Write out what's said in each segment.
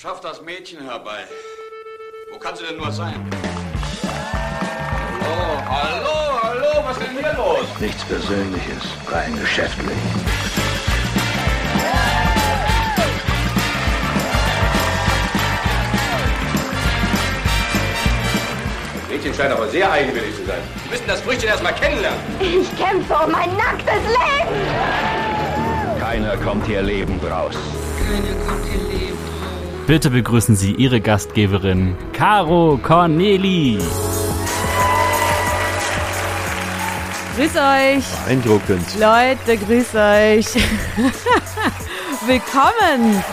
Schaff das Mädchen herbei. Wo kann sie denn nur sein? Hallo, hallo, hallo, was ist denn hier los? Nichts Persönliches, rein geschäftlich. Das Mädchen scheint aber sehr eigenwillig zu sein. Sie müssen das Früchtchen erst mal kennenlernen. Ich kämpfe um mein nacktes Leben. Keiner kommt hier lebend raus. Bitte begrüßen Sie Ihre Gastgeberin, Caro Corneli. Grüß euch. Beeindruckend. Leute, grüß euch. Willkommen.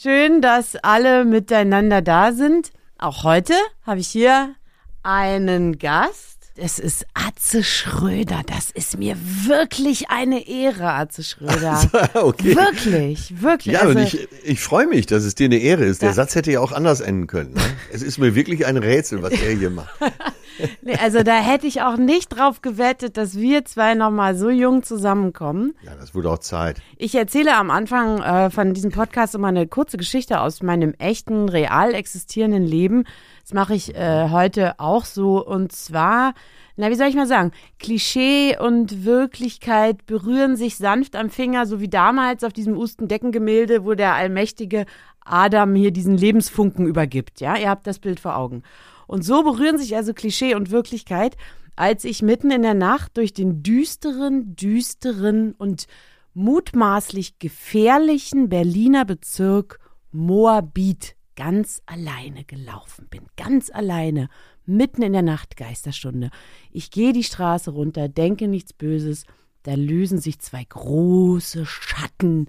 Schön, dass alle miteinander da sind. Auch heute habe ich hier einen Gast. Es ist Atze Schröder. Das ist mir wirklich eine Ehre, Atze Schröder. okay. Wirklich, wirklich. Ja, also, und ich, ich freue mich, dass es dir eine Ehre ist. Der Da- Satz hätte ja auch anders enden können. Ne? Es ist mir wirklich ein Rätsel, was er hier macht. nee, also da hätte ich auch nicht drauf gewettet, dass wir zwei nochmal so jung zusammenkommen. Ja, das wurde auch Zeit. Ich erzähle am Anfang äh, von diesem Podcast immer eine kurze Geschichte aus meinem echten, real existierenden Leben. Das mache ich äh, heute auch so. Und zwar, na, wie soll ich mal sagen, Klischee und Wirklichkeit berühren sich sanft am Finger, so wie damals auf diesem Ustendeckengemälde, wo der allmächtige Adam hier diesen Lebensfunken übergibt. Ja, ihr habt das Bild vor Augen. Und so berühren sich also Klischee und Wirklichkeit, als ich mitten in der Nacht durch den düsteren, düsteren und mutmaßlich gefährlichen Berliner Bezirk Moabit ganz alleine gelaufen bin. Ganz alleine, mitten in der Nachtgeisterstunde. Ich gehe die Straße runter, denke nichts Böses. Da lösen sich zwei große Schatten.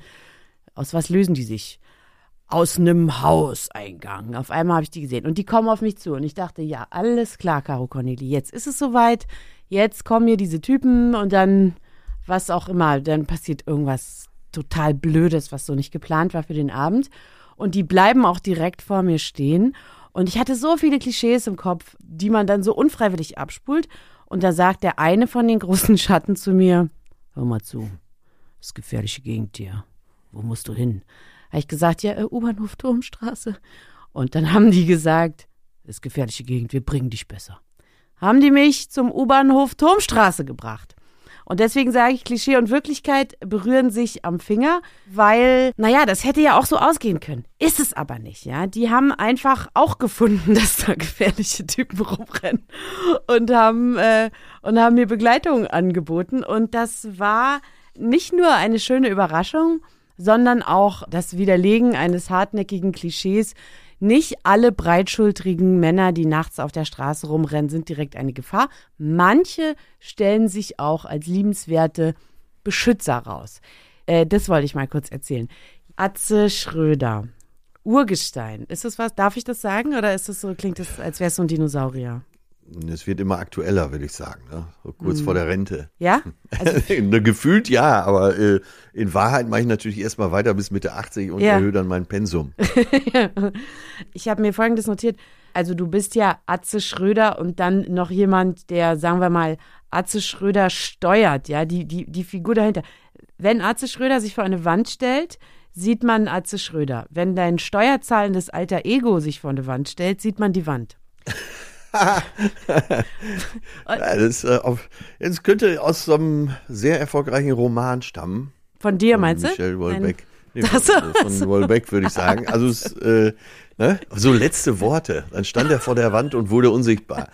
Aus was lösen die sich? Aus einem Hauseingang. Auf einmal habe ich die gesehen und die kommen auf mich zu und ich dachte, ja, alles klar, Caro Corneli, jetzt ist es soweit. Jetzt kommen hier diese Typen und dann was auch immer, dann passiert irgendwas total blödes, was so nicht geplant war für den Abend und die bleiben auch direkt vor mir stehen und ich hatte so viele Klischees im Kopf, die man dann so unfreiwillig abspult und da sagt der eine von den großen Schatten zu mir, hör mal zu, das ist gefährliche Gegend hier. Wo musst du hin? Habe ich gesagt, ja, äh, U-Bahnhof Turmstraße. Und dann haben die gesagt, das ist gefährliche Gegend, wir bringen dich besser. Haben die mich zum U-Bahnhof Turmstraße gebracht. Und deswegen sage ich, Klischee und Wirklichkeit berühren sich am Finger, weil, naja, das hätte ja auch so ausgehen können. Ist es aber nicht, ja. Die haben einfach auch gefunden, dass da gefährliche Typen rumrennen und haben, äh, und haben mir Begleitung angeboten. Und das war nicht nur eine schöne Überraschung, sondern auch das Widerlegen eines hartnäckigen Klischees. Nicht alle breitschultrigen Männer, die nachts auf der Straße rumrennen, sind direkt eine Gefahr. Manche stellen sich auch als liebenswerte Beschützer raus. Äh, das wollte ich mal kurz erzählen. Atze Schröder, Urgestein. Ist das was? Darf ich das sagen? Oder ist das so, klingt das, als wäre es so ein Dinosaurier? Es wird immer aktueller, würde ich sagen. Ne? So kurz vor der Rente. Ja? Also, Ne, Gefühlt ja, aber äh, in Wahrheit mache ich natürlich erstmal weiter bis Mitte 80 und Ja. erhöhe dann mein Pensum. Ich habe mir Folgendes notiert. Also du bist ja Atze Schröder und dann noch jemand, der, sagen wir mal, Atze Schröder steuert, ja, die, die, die Figur dahinter. Wenn Atze Schröder sich vor eine Wand stellt, sieht man Atze Schröder. Wenn dein steuerzahlendes alter Ego sich vor eine Wand stellt, sieht man die Wand. Das, äh, auf, das könnte aus so einem sehr erfolgreichen Roman stammen. Von dir, Von meinst du? Michel Houellebecq. Nee, so. von, von Houellebecq würde ich sagen. Also es, äh, ne? so letzte Worte. Dann stand er vor der Wand und wurde unsichtbar.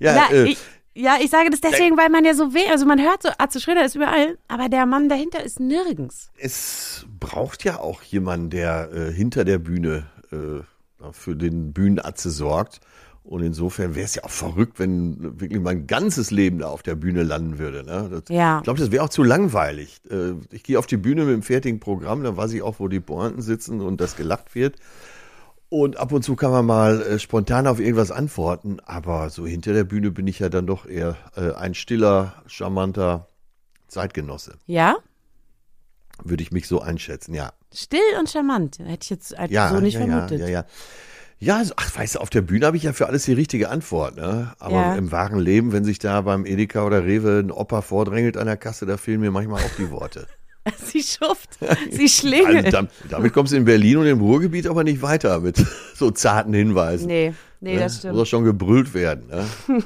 Ja, Ja, äh, ich, ja, ich sage das deswegen, weil man ja so weh, also man hört so, Atze Schröder ist überall, aber der Mann dahinter ist nirgends. es braucht ja auch jemanden, der äh, hinter der Bühne äh, für den Bühnenatze sorgt. Und insofern wäre es ja auch verrückt, wenn wirklich mein ganzes Leben da auf der Bühne landen würde. Ne? Das, Ja. Ich glaube, das wäre auch zu langweilig. Äh, ich gehe auf die Bühne mit dem fertigen Programm, dann weiß ich auch, wo die Pointen sitzen und das gelacht wird. Und ab und zu kann man mal äh, spontan auf irgendwas antworten, aber so hinter der Bühne bin ich ja dann doch eher äh, ein stiller, charmanter Zeitgenosse. Ja? Würde ich mich so einschätzen, ja. Still und charmant. Hätte ich jetzt einfach Ja, so nicht ja, vermutet. Ja, ja, ja. Ja, also, ach, weißt du, auf der Bühne habe ich ja für alles die richtige Antwort, ne? Aber Ja. im wahren Leben, wenn sich da beim Edeka oder Rewe ein Opa vordrängelt an der Kasse, da fehlen mir manchmal auch die Worte. Sie schuft, sie Also, schlingelt. dam- damit kommst du in Berlin und im Ruhrgebiet aber nicht weiter mit so zarten Hinweisen. nee, nee, ne? das Muss stimmt. auch schon gebrüllt werden. Ne?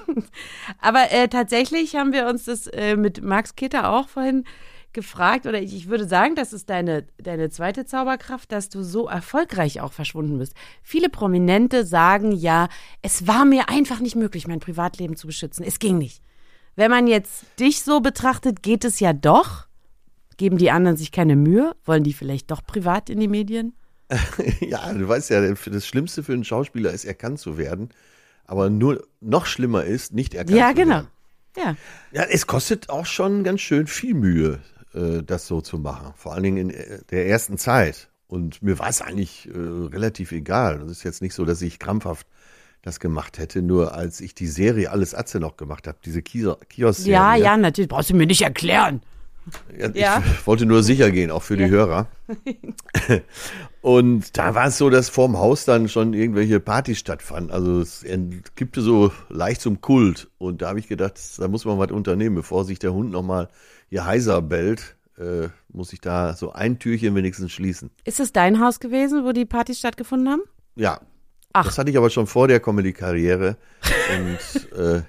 Aber äh, tatsächlich haben wir uns das äh, mit Max Kitter auch vorhin gefragt, oder ich, ich würde sagen, das ist deine, deine zweite Zauberkraft, dass du so erfolgreich auch verschwunden bist. Viele Prominente sagen ja, es war mir einfach nicht möglich, mein Privatleben zu beschützen. Es ging nicht. Wenn man jetzt dich so betrachtet, geht es ja doch. Geben die anderen sich keine Mühe? Wollen die vielleicht doch privat in die Medien? ja, du weißt ja, das Schlimmste für einen Schauspieler ist, erkannt zu werden. Aber nur noch schlimmer ist, nicht erkannt Ja, zu genau. werden. Ja. Ja, es kostet auch schon ganz schön viel Mühe, das so zu machen. Vor allen Dingen in äh, der ersten Zeit. Und mir war es eigentlich äh, relativ egal. Das ist jetzt nicht so, dass ich krampfhaft das gemacht hätte, nur als ich die Serie Alles Atze noch gemacht habe, diese Kio- Kiosk-Serie. Ja, ja, natürlich. Brauchst du mir nicht erklären. Ja, ich Ja. wollte nur sicher gehen, auch für die Hörer. Und da war es so, dass vorm Haus dann schon irgendwelche Partys stattfanden. Also es kippte so leicht zum Kult. Und da habe ich gedacht, da muss man was unternehmen, bevor sich der Hund nochmal hier heiser bellt. Äh, muss ich da so ein Türchen wenigstens schließen. Ist es dein Haus gewesen, wo die Partys stattgefunden haben? Ja. Ach. Das hatte ich aber schon vor der Comedy-Karriere. Und äh,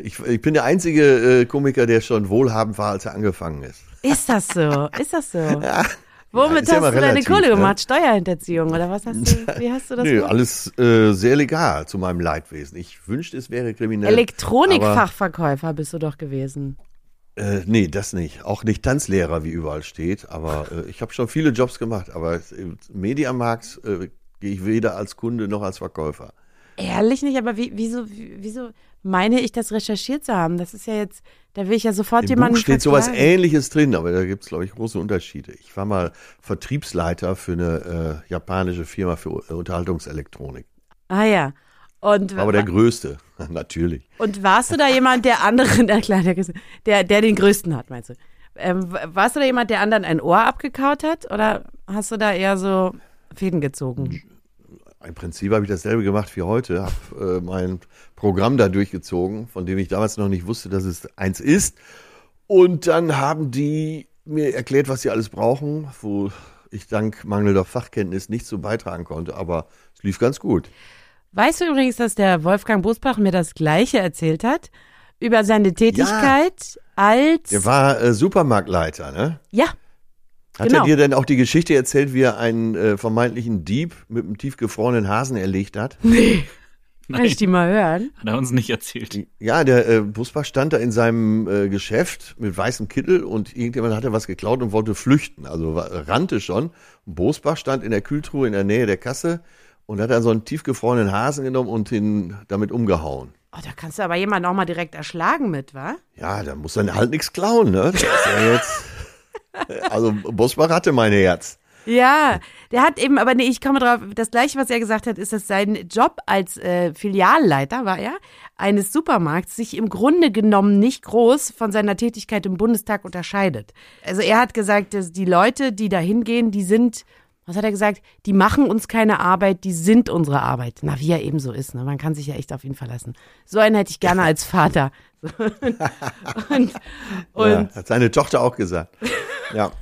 ich, ich bin der einzige äh, Komiker, der schon wohlhabend war, als er angefangen ist. Ist das so? Ist das so? Ja. Womit ja hast mal du deine relativ, Kohle ne? gemacht? Steuerhinterziehung oder was hast du? Wie hast du das Nee, gemacht? alles äh, sehr legal zu meinem Leidwesen. Ich wünschte, es wäre kriminell. Elektronikfachverkäufer bist du doch gewesen. Äh, nee, das nicht. Auch nicht Tanzlehrer, wie überall steht. Aber äh, ich habe schon viele Jobs gemacht. Aber im Mediamarkt äh, gehe ich weder als Kunde noch als Verkäufer. Ehrlich nicht, aber wie, wieso, wie- wieso meine ich das recherchiert zu haben? Das ist ja jetzt, da will ich ja sofort Im jemanden Buch steht sowas verklagen. Ähnliches drin, aber da gibt es, glaube ich, große Unterschiede. Ich war mal Vertriebsleiter für eine äh, japanische Firma für äh, Unterhaltungselektronik. Ah ja. Und, aber der größte, natürlich. und warst du da jemand, der anderen, der, der, der den größten hat, meinst du? Ähm, warst du da jemand, der anderen ein Ohr abgekaut hat? Oder hast du da eher so Fäden gezogen? Im Prinzip habe ich dasselbe gemacht wie heute, habe äh, mein Programm da durchgezogen, von dem ich damals noch nicht wusste, dass es eins ist. Und dann haben die mir erklärt, was sie alles brauchen, wo ich dank mangelnder Fachkenntnis nicht so beitragen konnte, aber es lief ganz gut. Weißt du übrigens, dass der Wolfgang Bosbach mir das Gleiche erzählt hat? Über seine Tätigkeit als. Der war äh, Supermarktleiter, ne? ja, Hat Genau. er dir denn auch die Geschichte erzählt, wie er einen äh, vermeintlichen Dieb mit einem tiefgefrorenen Hasen erlegt hat? kann ich die mal hören? Hat er uns nicht erzählt. Ja, der äh, Busbach stand da in seinem äh, Geschäft mit weißem Kittel und irgendjemand hatte was geklaut und wollte flüchten. Also rannte schon. Bosbach stand in der Kühltruhe in der Nähe der Kasse und hat dann so einen tiefgefrorenen Hasen genommen und ihn damit umgehauen. Oh, da kannst du aber jemanden auch mal direkt erschlagen mit, wa? Ja, da muss dann halt nichts klauen, ne? Ja jetzt. Also Bosbach hatte mein Herz. Ja, der hat eben, aber nee, ich komme drauf, das gleiche, was er gesagt hat, ist, dass sein Job als äh, Filialleiter, war er, eines Supermarkts sich im Grunde genommen nicht groß von seiner Tätigkeit im Bundestag unterscheidet. Also er hat gesagt, dass die Leute, die da hingehen, die sind, was hat er gesagt, die machen uns keine Arbeit, die sind unsere Arbeit. Na, wie er eben so ist, ne? Man kann sich ja echt auf ihn verlassen. So einen hätte ich gerne als Vater. und, und ja, hat seine Tochter auch gesagt. Ja.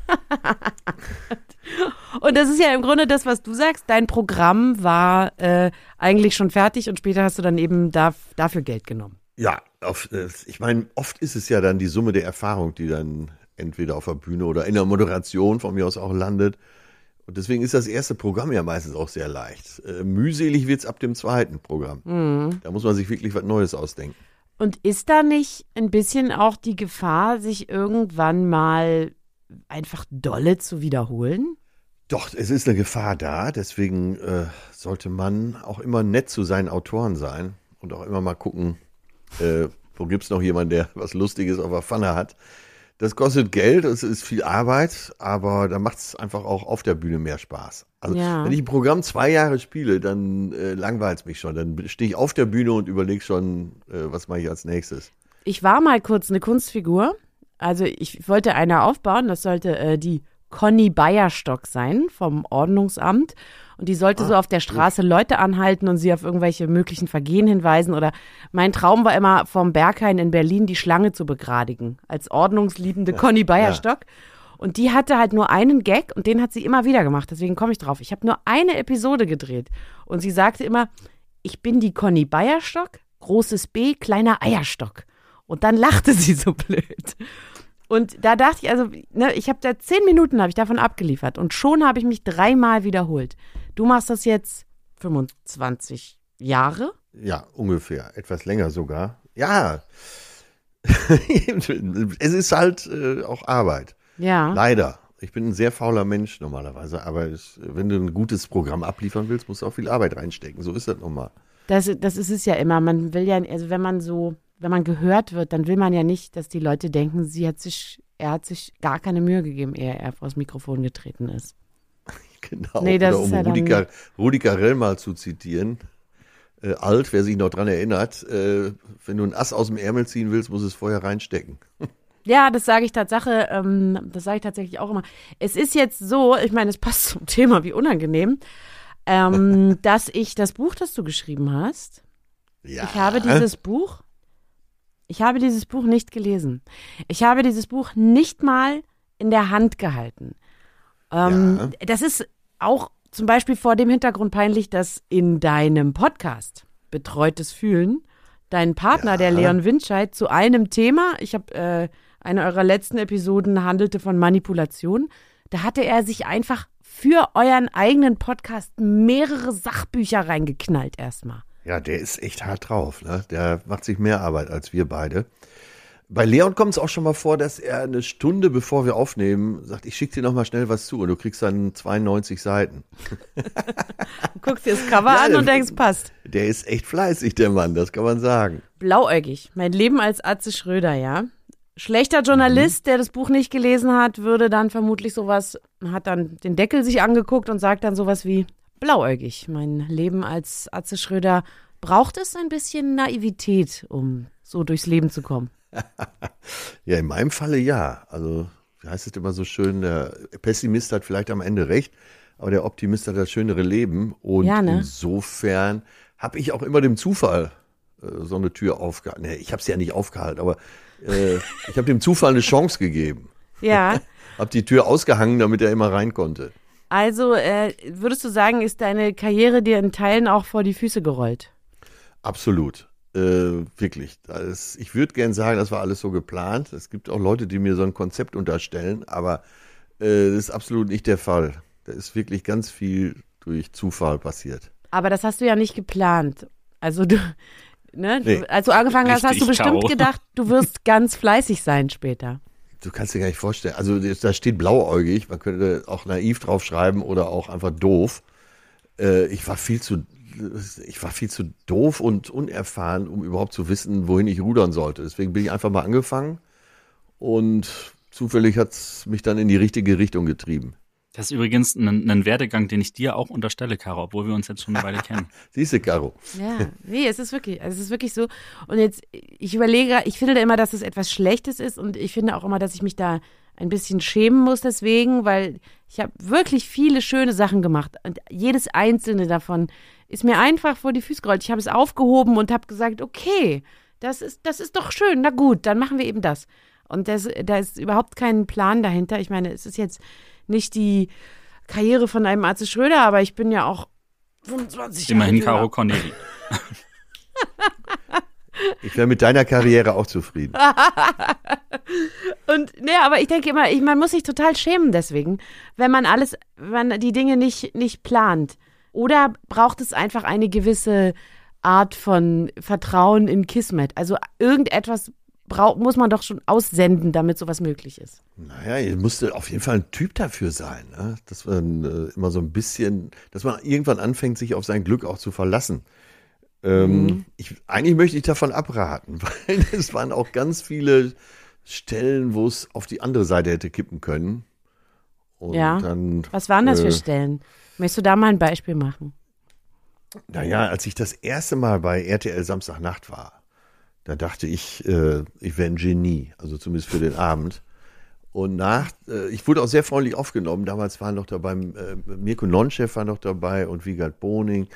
Und das ist ja im Grunde das, was du sagst. Dein Programm war äh, eigentlich schon fertig und später hast du dann eben da, dafür Geld genommen. Ja, auf, äh, ich meine, oft ist es ja dann die Summe der Erfahrung, die dann entweder auf der Bühne oder in der Moderation von mir aus auch landet. Und deswegen ist das erste Programm ja meistens auch sehr leicht. Äh, mühselig wird's ab dem zweiten Programm. Da muss man sich wirklich was Neues ausdenken. Und ist da nicht ein bisschen auch die Gefahr, sich irgendwann mal einfach dolle zu wiederholen? Doch, es ist eine Gefahr da. Deswegen äh, sollte man auch immer nett zu seinen Autoren sein und auch immer mal gucken, äh, wo gibt's noch jemanden, der was Lustiges auf der Pfanne hat. Das kostet Geld, es ist viel Arbeit, aber da macht's einfach auch auf der Bühne mehr Spaß. Also Ja. wenn ich ein Programm zwei Jahre spiele, dann äh, langweilt's mich schon. Dann stehe ich auf der Bühne und überlege schon, äh, was mache ich als nächstes. Ich war mal kurz eine Kunstfigur. Also ich wollte eine aufbauen, das sollte äh, die Conny Bayerstock sein vom Ordnungsamt. Und die sollte so auf der Straße Leute anhalten und sie auf irgendwelche möglichen Vergehen hinweisen. Oder mein Traum war immer, vom Berghain in Berlin die Schlange zu begradigen. Als ordnungsliebende Conny Bayerstock. Und die hatte halt nur einen Gag und den hat sie immer wieder gemacht. Deswegen komme ich drauf. Ich habe nur eine Episode gedreht. Und sie sagte immer, ich bin die Conny Bayerstock, großes B, kleiner Eierstock. Und dann lachte sie so blöd. Und da dachte ich, also, ne, ich habe da zehn Minuten habe ich davon abgeliefert und schon habe ich mich dreimal wiederholt. Du machst das jetzt 25 Jahre? Ja, ungefähr. Etwas länger sogar. Ja. es ist halt äh, auch Arbeit. Ja. Leider. Ich bin ein sehr fauler Mensch normalerweise, aber es, wenn du ein gutes Programm abliefern willst, musst du auch viel Arbeit reinstecken. So ist das nochmal. Das, das ist es ja immer. Man will ja, also wenn man so, wenn man gehört wird, dann will man ja nicht, dass die Leute denken, sie hat sich, er hat sich gar keine Mühe gegeben, ehe er vor das Mikrofon getreten ist. Genau. Nee, das Oder um ja Rudi, Rudi Carell mal zu zitieren. Äh, alt, wer sich noch dran erinnert, äh, wenn du ein Ass aus dem Ärmel ziehen willst, muss es vorher reinstecken. Ja, das sage ich Tatsache, ähm, das sage ich tatsächlich auch immer. Es ist jetzt so, ich meine, es passt zum Thema, wie unangenehm, ähm, dass ich das Buch, das du geschrieben hast, Ja. ich habe dieses Buch, ich habe dieses Buch nicht gelesen. Ich habe dieses Buch nicht mal in der Hand gehalten. Ähm, Das ist auch zum Beispiel vor dem Hintergrund peinlich, dass in deinem Podcast Betreutes Fühlen dein Partner, der Leon Windscheid, zu einem Thema, ich habe äh, eine eurer letzten Episoden handelte von Manipulation, da hatte er sich einfach für euren eigenen Podcast mehrere Sachbücher reingeknallt erstmal. Ja, der ist echt hart drauf. Ne? Der macht sich mehr Arbeit als wir beide. Bei Leon kommt es auch schon mal vor, dass er eine Stunde bevor wir aufnehmen, sagt, ich schicke dir noch mal schnell was zu und du kriegst dann 92 Seiten. Guckst dir das Cover Ja, an und denkst, passt. Der ist echt fleißig, der Mann, das kann man sagen. Blauäugig. Mein Leben als Atze Schröder, ja. Schlechter Journalist, der das Buch nicht gelesen hat, würde dann vermutlich sowas, hat dann den Deckel sich angeguckt und sagt dann sowas wie blauäugig. Mein Leben als Atze Schröder braucht es ein bisschen Naivität, um so durchs Leben zu kommen. Ja, in meinem Falle ja. Also, wie heißt es immer so schön, der Pessimist hat vielleicht am Ende recht, aber der Optimist hat das schönere Leben. Und Ja, ne? insofern habe ich auch immer dem Zufall äh, so eine Tür aufgehalten. Nee, ich habe sie ja nicht aufgehalten, aber äh, ich habe dem Zufall eine Chance gegeben. Ja, Hab die Tür ausgehangen, damit er immer rein konnte. also äh, würdest du sagen, ist deine Karriere dir in Teilen auch vor die Füße gerollt? Absolut. Äh, wirklich. Das, ich würde gern sagen, das war alles so geplant. Es gibt auch Leute, die mir so ein Konzept unterstellen, aber äh, das ist absolut nicht der Fall. Da ist wirklich ganz viel durch Zufall passiert. Aber das hast du ja nicht geplant. Also du, ne, Nee. als du angefangen hast, hast du bestimmt Caro. gedacht, du wirst ganz fleißig sein später. Du kannst dir gar nicht vorstellen. Also da steht blauäugig. Man könnte auch naiv draufschreiben oder auch einfach doof. Äh, ich war viel zu, ich war viel zu doof und unerfahren, um überhaupt zu wissen, wohin ich rudern sollte. Deswegen bin ich einfach mal angefangen und zufällig hat es mich dann in die richtige Richtung getrieben. Das ist übrigens ein, ein Werdegang, den ich dir auch unterstelle, Caro, obwohl wir uns jetzt schon eine Weile kennen. Siehst du, Caro? Ja, nee, es ist wirklich, es ist wirklich so. Und jetzt, ich überlege, ich finde immer, dass es etwas Schlechtes ist und ich finde auch immer, dass ich mich da ein bisschen schämen muss deswegen, weil ich habe wirklich viele schöne Sachen gemacht und jedes einzelne davon ist mir einfach vor die Füße gerollt. Ich habe es aufgehoben und habe gesagt, okay, das ist, das ist doch schön, na gut, dann machen wir eben das. Und das, da ist überhaupt kein Plan dahinter. Ich meine, es ist jetzt nicht die Karriere von einem Arze Schröder, aber ich bin ja auch 25 Jahre Immerhin. Caro Corneli. Ich wäre mit deiner Karriere auch zufrieden. Und ne, aber ich denke immer, ich, man muss sich total schämen deswegen, wenn man alles, wenn man die Dinge nicht, nicht plant. Oder braucht es einfach eine gewisse Art von Vertrauen in Kismet? Also irgendetwas braucht, muss man doch schon aussenden, damit sowas möglich ist. Naja, ihr musste auf jeden Fall ein Typ dafür sein, ne? dass man äh, immer so ein bisschen, dass man irgendwann anfängt, sich auf sein Glück auch zu verlassen. Ähm, ich, eigentlich möchte ich davon abraten, weil es waren auch ganz viele Stellen, wo es auf die andere Seite hätte kippen können. Und Ja. dann, Was waren das äh, für Stellen? Möchtest du da mal ein Beispiel machen? Naja, als ich das erste Mal bei RTL Samstagnacht war, da dachte ich, äh, ich wäre ein Genie, also zumindest für den Abend. Und nach, äh, ich wurde auch sehr freundlich aufgenommen. Damals waren noch dabei, äh, Mirko Nonchef war noch dabei und Wiegald Boning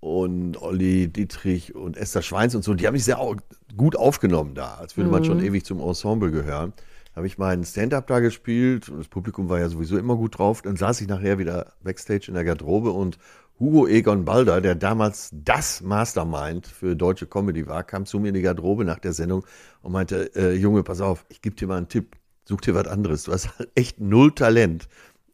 und Olli Dietrich und Esther Schweins und so. Die haben mich sehr au gut aufgenommen da, als würde man schon ewig zum Ensemble gehören. Habe ich meinen Stand-up da gespielt und das Publikum war ja sowieso immer gut drauf. Dann saß ich nachher wieder backstage in der Garderobe und Hugo Egon Balder, der damals das Mastermind für deutsche Comedy war, kam zu mir in die Garderobe nach der Sendung und meinte, äh, Junge, pass auf, ich gebe dir mal einen Tipp, such dir was anderes. Du hast halt echt null Talent.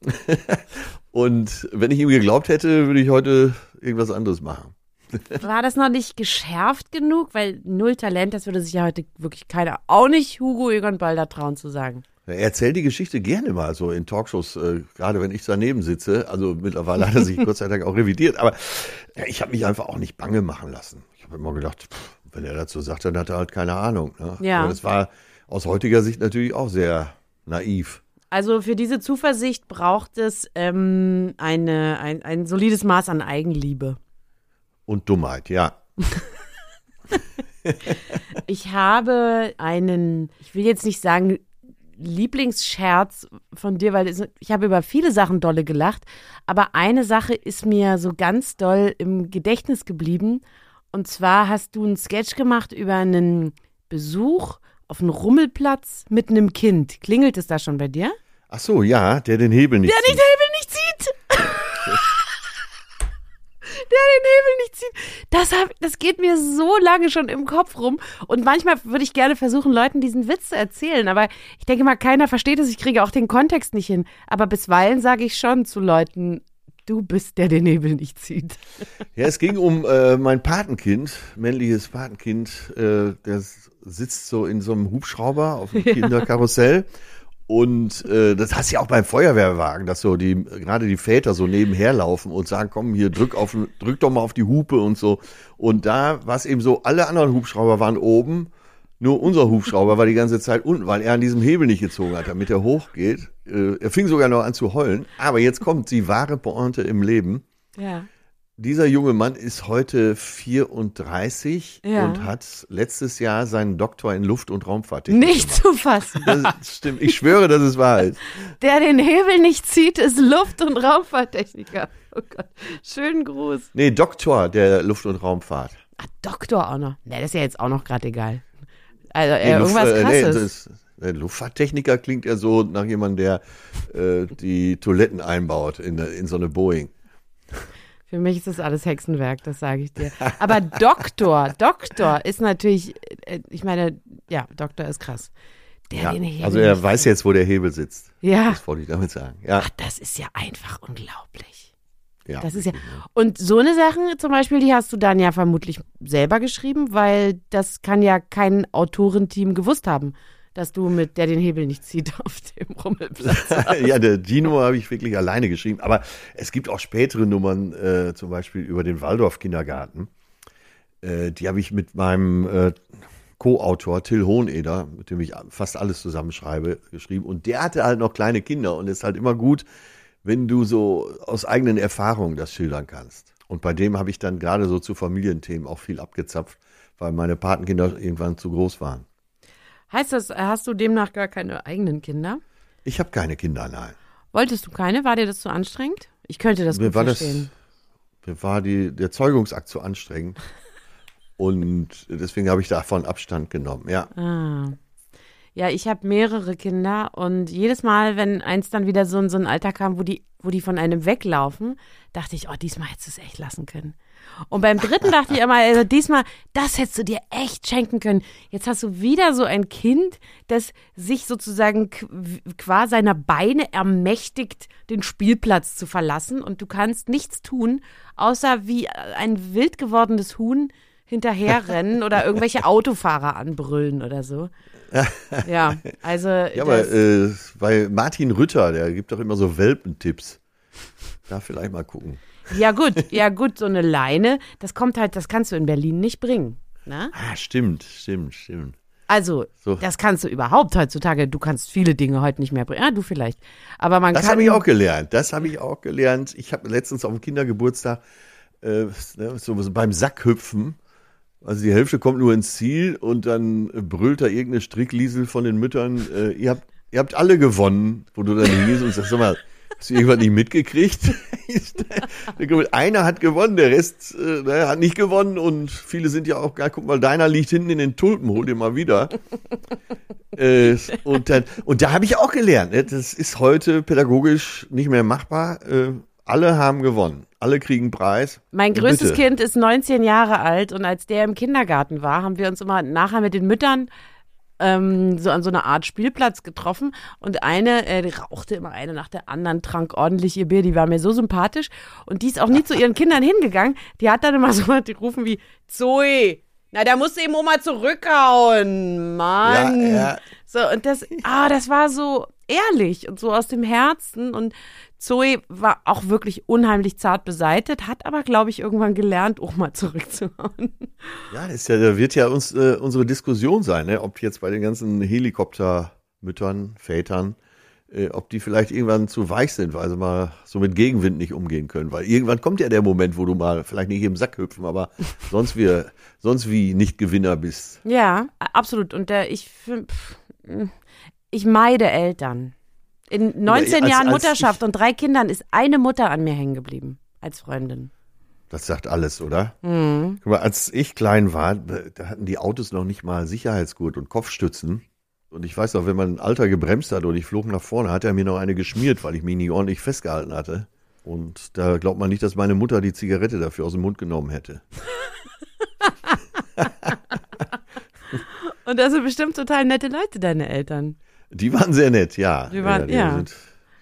und wenn ich ihm geglaubt hätte, würde ich heute irgendwas anderes machen. War das noch nicht geschärft genug? Weil null Talent, das würde sich ja heute wirklich keiner, auch nicht Hugo Egon Balder trauen zu sagen. Er erzählt die Geschichte gerne mal so in Talkshows, äh, gerade wenn ich daneben sitze. Also mittlerweile hat er sich Gott sei Dank auch revidiert. Aber ja, ich habe mich einfach auch nicht bange machen lassen. Ich habe immer gedacht, pff, wenn er dazu sagt, dann hat er halt keine Ahnung. Ne? Ja. Aber das war aus heutiger Sicht natürlich auch sehr naiv. Also für diese Zuversicht braucht es ähm, eine, ein, ein solides Maß an Eigenliebe. Und Dummheit, ja. Ich habe einen, ich will jetzt nicht sagen Lieblingsscherz von dir, weil ich habe über viele Sachen dolle gelacht, aber eine Sache ist mir so ganz doll im Gedächtnis geblieben. Und zwar hast du einen Sketch gemacht über einen Besuch auf einem Rummelplatz mit einem Kind. Klingelt es da schon bei dir? Ach so, ja, der den Hebel nicht Der sieht. nicht den Hebel nicht sieht. Der den Hebel nicht sieht. Das, hab, das geht mir so lange schon im Kopf rum. Und manchmal würde ich gerne versuchen, Leuten diesen Witz zu erzählen. Aber ich denke mal, keiner versteht es. Ich kriege auch den Kontext nicht hin. Aber bisweilen sage ich schon zu Leuten, du bist der, den Hebel nicht sieht. Ja, es ging um äh, mein Patenkind, männliches Patenkind, äh, der sitzt so in so einem Hubschrauber auf dem Kinderkarussell. Und äh, das hast du ja auch beim Feuerwehrwagen, dass so die gerade die Väter so nebenher laufen und sagen, komm hier, drück auf, drück doch mal auf die Hupe und so. Und da war es eben so, alle anderen Hubschrauber waren oben, nur unser Hubschrauber war die ganze Zeit unten, weil er an diesem Hebel nicht gezogen hat, damit er hochgeht. Äh, er fing sogar noch an zu heulen. Aber jetzt kommt die wahre Pointe im Leben. Ja. Dieser junge Mann ist heute 34 Ja. und hat letztes Jahr seinen Doktor in Luft- und Raumfahrttechnik Nicht zu fassen. gemacht. Das stimmt. Ich schwöre, dass es wahr ist. Der den Hebel nicht sieht, ist Luft- und Raumfahrttechniker. Oh Gott. Schönen Gruß. Nee, Doktor der Luft- und Raumfahrt. Ah, Doktor auch noch. Ne, das ist ja jetzt auch noch gerade egal. Also Nee, äh, Luft- irgendwas äh, nee, krasses. das, äh, Luftfahrttechniker klingt ja so nach jemandem, der äh, die Toiletten einbaut in, in so eine Boeing. Für mich ist das alles Hexenwerk, das sage ich dir. Aber Doktor, Doktor ist natürlich, äh, ich meine, ja, Doktor ist krass. Der Ja, den Hebel also er weiß jetzt, wo der Hebel sitzt. Ja. Das wollte ich damit sagen. Ja, Ach, das ist ja einfach unglaublich. ja. Das ist ja. Und so eine Sache zum Beispiel, die hast du dann ja vermutlich selber geschrieben, weil das kann ja kein Autorenteam gewusst haben, dass du mit der den Hebel nicht zieht auf dem Rummelplatz. ja, der Gino habe ich wirklich alleine geschrieben. Aber es gibt auch spätere Nummern, äh, zum Beispiel über den Waldorf-Kindergarten. Äh, die habe ich mit meinem äh, Co-Autor Till Hoheneder, mit dem ich fast alles zusammenschreibe, geschrieben. Und der hatte halt noch kleine Kinder und ist halt immer gut, wenn du so aus eigenen Erfahrungen das schildern kannst. Und bei dem habe ich dann gerade so zu Familienthemen auch viel abgezapft, weil meine Patenkinder irgendwann zu groß waren. Heißt das, hast du demnach gar keine eigenen Kinder? Ich habe keine Kinder, nein. Wolltest du keine? War dir das zu anstrengend? Ich könnte das Mir gut war das, verstehen. mir war die, der Zeugungsakt zu anstrengend. Und deswegen habe ich davon Abstand genommen. Ja. Ah. Ja, ich habe mehrere Kinder und jedes Mal, wenn eins dann wieder so in so ein Alter kam, wo die, wo die von einem weglaufen, dachte ich, oh, diesmal hättest du es echt lassen können. Und beim dritten dachte ich immer, also diesmal, das hättest du dir echt schenken können. Jetzt hast du wieder so ein Kind, das sich sozusagen qu- qua seiner Beine ermächtigt, den Spielplatz zu verlassen und du kannst nichts tun, außer wie ein wild gewordenes Huhn hinterherrennen oder irgendwelche Autofahrer anbrüllen oder so. Ja, also Ja, aber äh, bei Martin Rütter, der gibt doch immer so Welpentipps. Da vielleicht mal gucken. Ja gut, ja gut, so eine Leine, das kommt halt, das kannst du in Berlin nicht bringen. Ne? Ah, stimmt, stimmt, stimmt. Also, So. das kannst du überhaupt heutzutage. Du kannst viele Dinge heute nicht mehr bringen. Ja, du vielleicht. Aber man Das kann. habe ich auch gelernt. Das habe ich auch gelernt. Ich habe letztens auf dem Kindergeburtstag äh, ne, so beim Sackhüpfen. Also die Hälfte kommt nur ins Ziel und dann brüllt da irgendeine Strickliesel von den Müttern. Äh, ihr habt ihr habt alle gewonnen, wo du dann hingehst und sagst, sag mal, hast du irgendwas nicht mitgekriegt? Einer hat gewonnen, der Rest äh, hat nicht gewonnen und viele sind ja auch, geil. guck mal, deiner liegt hinten in den Tulpen, hol den mal wieder. äh, und, dann, und da habe ich auch gelernt, ne, das ist heute pädagogisch nicht mehr machbar. Äh, alle haben gewonnen. Alle kriegen Preis. Mein größtes bitte. Kind ist 19 Jahre alt und als der im Kindergarten war, haben wir uns immer nachher mit den Müttern ähm, so an so einer Art Spielplatz getroffen und eine, äh, die rauchte immer eine nach der anderen, trank ordentlich ihr Bier, die war mir so sympathisch und die ist auch nie zu ihren Kindern hingegangen. Die hat dann immer so die rufen wie Zoe. Na, da musst du eben Oma zurückhauen, Mann. Ja, ja. So, und das, ah, das war so ehrlich und so aus dem Herzen. Und Zoe war auch wirklich unheimlich zart beseitet, hat aber, glaube ich, irgendwann gelernt, auch mal zurückzuhauen. Ja, das ja, wird ja uns, äh, unsere Diskussion sein, ne? ob jetzt bei den ganzen Helikoptermüttern, Vätern, äh, ob die vielleicht irgendwann zu weich sind, weil sie mal so mit Gegenwind nicht umgehen können. Weil irgendwann kommt ja der Moment, wo du mal vielleicht nicht im Sack hüpfen, aber sonst wie, sonst wie nicht Gewinner bist. Ja, absolut. Und der, ich, find, pff, mm, ich meide Eltern. In 19 als- Jahren als Mutterschaft ich- und drei Kindern ist eine Mutter an mir hängen geblieben. Als Freundin. Das sagt alles, oder? Mhm. Guck mal, als ich klein war, da hatten die Autos noch nicht mal Sicherheitsgurt und Kopfstützen. Und ich weiß noch, wenn mein Alter gebremst hat und ich flog nach vorne, hat er mir noch eine geschmiert, weil ich mich nicht ordentlich festgehalten hatte. Und da glaubt man nicht, dass meine Mutter die Zigarette dafür aus dem Mund genommen hätte. Und das sind bestimmt total nette Leute, deine Eltern. Die waren sehr nett, ja. Die waren- die ja. Sind,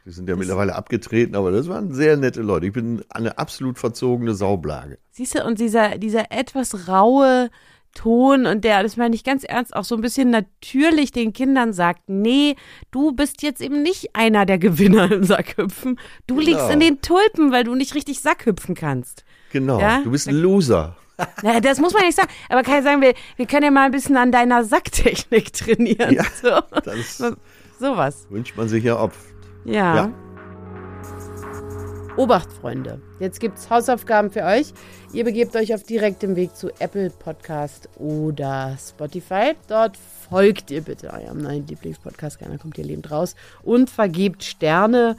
die sind ja mittlerweile abgetreten, aber das waren sehr nette Leute. Ich bin eine absolut verzogene Saublage. Siehst du, und dieser, dieser etwas raue Ton und der, das meine ich ganz ernst, auch so ein bisschen natürlich den Kindern sagt, nee, du bist jetzt eben nicht einer der Gewinner im Sackhüpfen. Du Genau. liegst in den Tulpen, weil du nicht richtig Sackhüpfen kannst. Genau, Ja? du bist ein Loser. Naja, das muss man nicht sagen. Aber kann ich sagen, wir, wir können ja mal ein bisschen an deiner Sacktechnik trainieren. Ja, so. Das Sowas. wünscht man sich ja oft. Ja. Ja. Obacht, Freunde. Jetzt gibt's Hausaufgaben für euch. Ihr begebt euch auf direktem Weg zu Apple Podcast oder Spotify. Dort folgt ihr bitte eurem neuen Lieblingspodcast. Keiner kommt ihr lebend raus. Und vergebt Sterne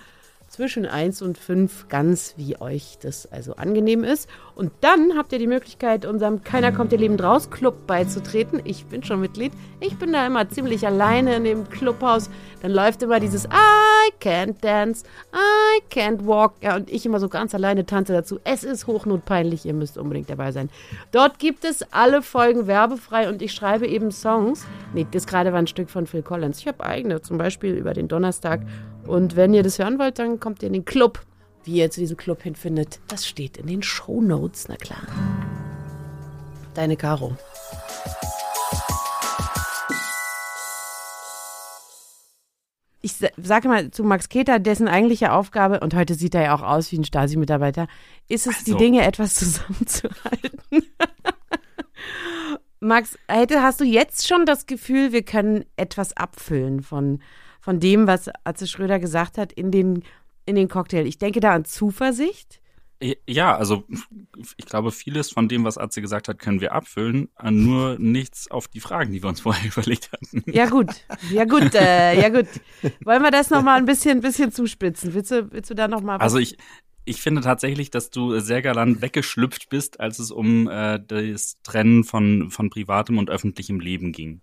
zwischen 1 und 5, ganz wie euch das also angenehm ist. Und dann habt ihr die Möglichkeit, unserem Keiner kommt ihr lebend raus Club beizutreten. Ich bin schon Mitglied. Ich bin da immer ziemlich alleine in dem Clubhaus. Dann läuft immer dieses I can't dance, I can't walk. Ja, und ich immer so ganz alleine tanze dazu. Es ist hochnotpeinlich, ihr müsst unbedingt dabei sein. Dort gibt es alle Folgen werbefrei und ich schreibe eben Songs. Nee, das gerade war ein Stück von Phil Collins. Ich habe eigene, zum Beispiel über den Donnerstag. Und wenn ihr das hören wollt, dann kommt ihr in den Club. Wie ihr zu diesem Club hinfindet, das steht in den Shownotes, na klar. Deine Caro. Ich sa- sage mal zu Max Keter, dessen eigentliche Aufgabe, und heute sieht er ja auch aus wie ein Stasi-Mitarbeiter, ist es, die Also. Dinge etwas zusammenzuhalten. Max, hätte, hast du jetzt schon das Gefühl, wir können etwas abfüllen von, von dem, was Atze Schröder gesagt hat, in den, in den Cocktail? Ich denke da an Zuversicht. Ja, also ich glaube, vieles von dem, was Atze gesagt hat, können wir abfüllen, äh, nur nichts auf die Fragen, die wir uns vorher überlegt hatten. Ja gut, ja gut, äh, ja gut. Wollen wir das nochmal ein bisschen, bisschen zuspitzen? Willst du, willst du da nochmal was? Also ich, ich finde tatsächlich, dass du sehr galant weggeschlüpft bist, als es um äh, das Trennen von, von privatem und öffentlichem Leben ging.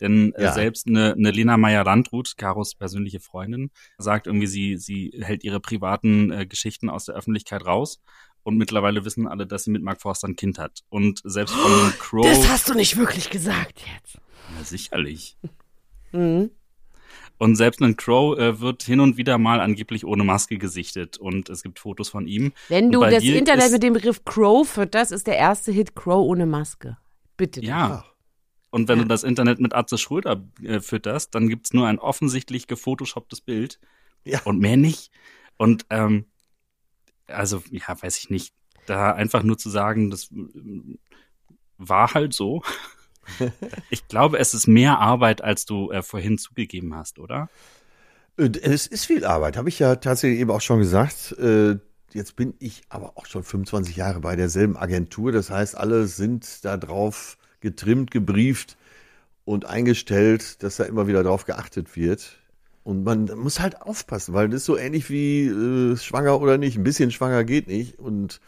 Denn äh, Ja. selbst eine, eine Lena Meyer-Landrut, Karos persönliche Freundin, sagt irgendwie, sie, sie hält ihre privaten äh, Geschichten aus der Öffentlichkeit raus. Und mittlerweile wissen alle, dass sie mit Mark Forster ein Kind hat. Und selbst von dem Crow. das hast du nicht wirklich gesagt jetzt. Ja, sicherlich. Mhm. Und selbst ein Crow äh, wird hin und wieder mal angeblich ohne Maske gesichtet und es gibt Fotos von ihm. Wenn du das Internet mit dem Begriff Crow fütterst, ist der erste Hit Crow ohne Maske. Bitte. Ja. Und wenn Ja. du das Internet mit Atze Schröder äh, fütterst, dann gibt's nur ein offensichtlich gefotoshopptes Bild Ja. und mehr nicht. Und ähm, also, ja, weiß ich nicht. Da einfach nur zu sagen, das äh, war halt so. ich glaube, es ist mehr Arbeit, als du äh, vorhin zugegeben hast, oder? Äh, Es ist viel Arbeit, habe ich ja tatsächlich eben auch schon gesagt. Äh, Jetzt bin ich aber auch schon 25 Jahre bei derselben Agentur. Das heißt, alle sind da drauf getrimmt, gebrieft und eingestellt, dass da immer wieder drauf geachtet wird. Und man muss halt aufpassen, weil das ist so ähnlich wie äh, schwanger oder nicht. Ein bisschen schwanger geht nicht. Und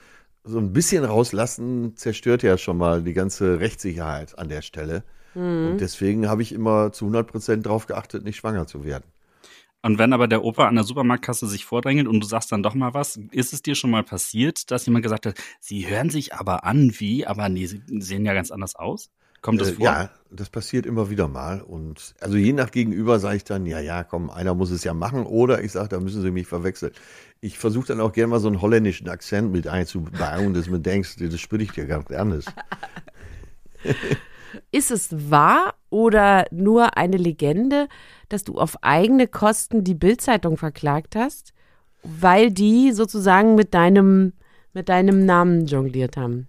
so ein bisschen rauslassen zerstört ja schon mal die ganze Rechtssicherheit an der Stelle. Und deswegen habe ich immer zu 100 Prozent darauf geachtet, nicht schwanger zu werden. Und wenn aber der Opa an der Supermarktkasse sich vordrängelt und du sagst dann doch mal was, ist es dir schon mal passiert, dass jemand gesagt hat, sie hören sich aber an wie, aber nee, sie sehen ja ganz anders aus? Kommt das Äh, vor? Ja, das passiert immer wieder mal. Und also je nach Gegenüber sage ich dann, ja, ja, komm, einer muss es ja machen. Oder ich sage, da müssen sie mich verwechseln. Ich versuche dann auch gerne mal so einen holländischen Akzent mit einzubauen, dass man denkt, das spüre ich dir ganz anders. Ist es wahr oder nur eine Legende, dass du auf eigene Kosten die Bildzeitung verklagt hast, weil die sozusagen mit deinem, mit deinem Namen jongliert haben?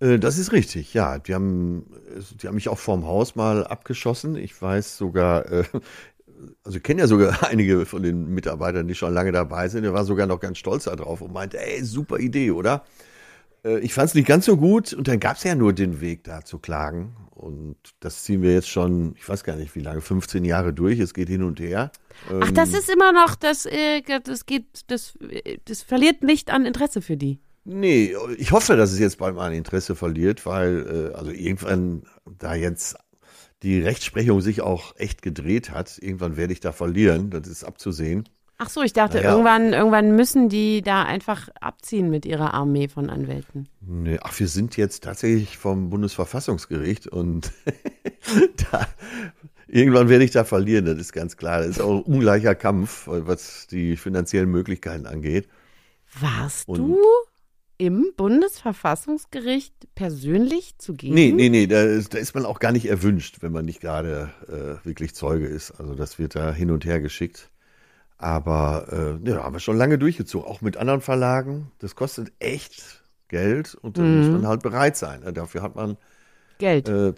Äh, Das ist richtig, ja. Die haben, die haben mich auch vorm Haus mal abgeschossen. Ich weiß sogar, äh, also ich kenne ja sogar einige von den Mitarbeitern, die schon lange dabei sind. Der war sogar noch ganz stolz darauf und meinte, ey, super Idee, oder? Äh, Ich fand es nicht ganz so gut und dann gab es ja nur den Weg, da zu klagen. Und das ziehen wir jetzt schon, ich weiß gar nicht wie lange, 15 Jahre durch. Es geht hin und her. Ach, das ist immer noch, das, äh, das geht, das, äh, das verliert nicht an Interesse für die. Nee, ich hoffe, dass es jetzt bald mal an Interesse verliert, weil äh, also irgendwann da jetzt die Rechtsprechung sich auch echt gedreht hat, irgendwann werde ich da verlieren, das ist abzusehen. Ach so, ich dachte, Naja. irgendwann, irgendwann müssen die da einfach abziehen mit ihrer Armee von Anwälten. Nee, ach, wir sind jetzt tatsächlich vom Bundesverfassungsgericht und da, irgendwann werde ich da verlieren, das ist ganz klar. Das ist auch ein ungleicher Kampf, was die finanziellen Möglichkeiten angeht. Warst Und- du im Bundesverfassungsgericht persönlich zugegen? Nee, nee, nee, da ist, da ist man auch gar nicht erwünscht, wenn man nicht gerade äh, wirklich Zeuge ist. Also das wird da hin und her geschickt. Aber äh, ja, haben wir schon lange durchgezogen, auch mit anderen Verlagen. Das kostet echt Geld und da muss man halt bereit sein. ne? Dafür hat man Geld. äh,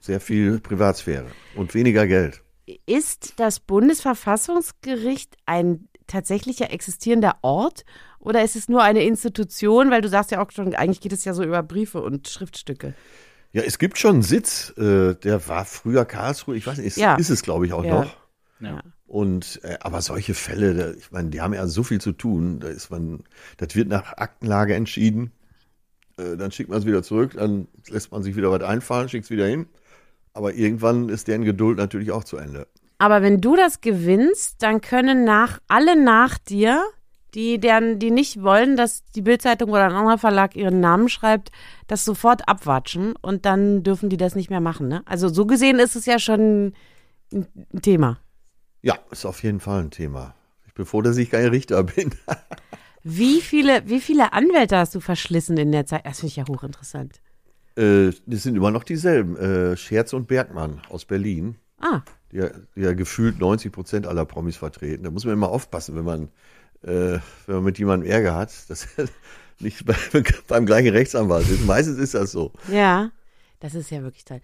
sehr viel Privatsphäre und weniger Geld. Ist das Bundesverfassungsgericht ein tatsächlicher existierender Ort oder ist es nur eine Institution? Weil du sagst ja auch schon, eigentlich geht es ja so über Briefe und Schriftstücke. Ja, es gibt schon einen Sitz, äh, der war früher Karlsruhe, ich weiß nicht, ist, Ja. ist es glaube ich auch Ja. noch. Ja. Und äh, aber solche Fälle, da, ich meine, die haben ja so viel zu tun. Da ist man, das wird nach Aktenlage entschieden. Äh, dann schickt man es wieder zurück, dann lässt man sich wieder was einfallen, schickt es wieder hin. Aber irgendwann ist deren Geduld natürlich auch zu Ende. Aber wenn du das gewinnst, dann können nach alle nach dir, die deren, die nicht wollen, dass die Bildzeitung oder ein anderer Verlag ihren Namen schreibt, das sofort abwatschen und dann dürfen die das nicht mehr machen. Ne? Also so gesehen ist es ja schon ein, Thema. Ja, ist auf jeden Fall ein Thema. Ich bin froh, dass ich kein Richter bin. Wie viele, wie viele Anwälte hast du verschlissen in der Zeit? Das finde ich ja hochinteressant. äh, das sind immer noch dieselben. Äh, Scherz und Bergmann aus Berlin. Ah, die ja, die ja gefühlt 90 Prozent aller Promis vertreten. Da muss man immer aufpassen, wenn man, äh, wenn man mit jemandem Ärger hat, dass er nicht bei, beim gleichen Rechtsanwalt ist. Meistens ist das so. ja. Das ist ja wirklich toll.